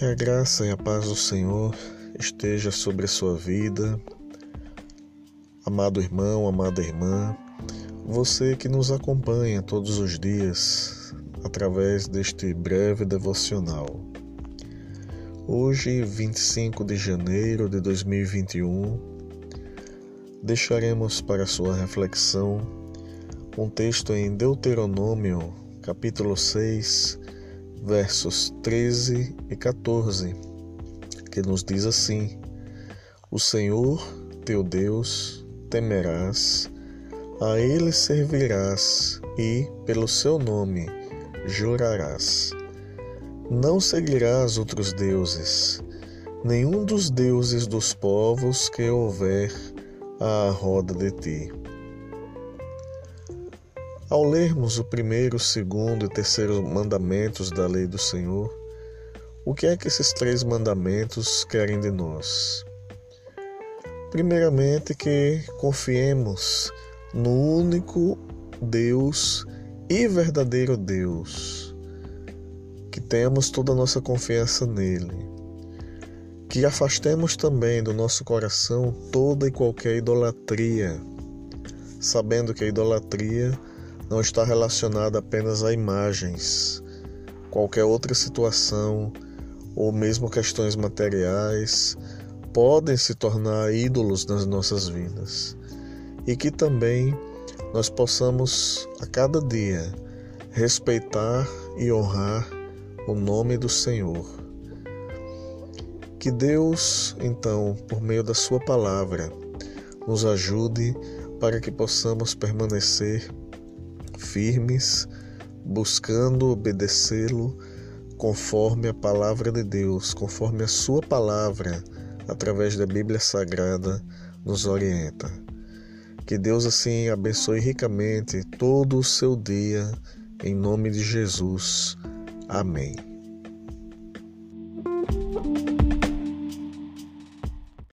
Que a graça e a paz do Senhor esteja sobre a sua vida, amado irmão, amada irmã, você que nos acompanha todos os dias através deste breve devocional. Hoje, 25 de janeiro de 2021, deixaremos para sua reflexão um texto em Deuteronômio, capítulo 6, versos 13 e 14, que nos diz assim: O Senhor teu Deus temerás, a ele servirás e, pelo seu nome, jurarás. Não seguirás outros deuses, nenhum dos deuses dos povos que houver à roda de ti. Ao lermos o primeiro, segundo e terceiro mandamentos da lei do Senhor, o que é que esses três mandamentos querem de nós? Primeiramente, que confiemos no único Deus e verdadeiro Deus, que tenhamos toda a nossa confiança nele, que afastemos também do nosso coração toda e qualquer idolatria, sabendo que a idolatria não está relacionada apenas a imagens. Qualquer outra situação, ou mesmo questões materiais, podem se tornar ídolos nas nossas vidas. E que também nós possamos a cada dia respeitar e honrar o nome do Senhor. Que Deus, então, por meio da Sua palavra, nos ajude para que possamos permanecer firmes, buscando obedecê-lo conforme a palavra de Deus, conforme a sua palavra, através da Bíblia Sagrada, nos orienta. Que Deus assim abençoe ricamente todo o seu dia, em nome de Jesus. Amém.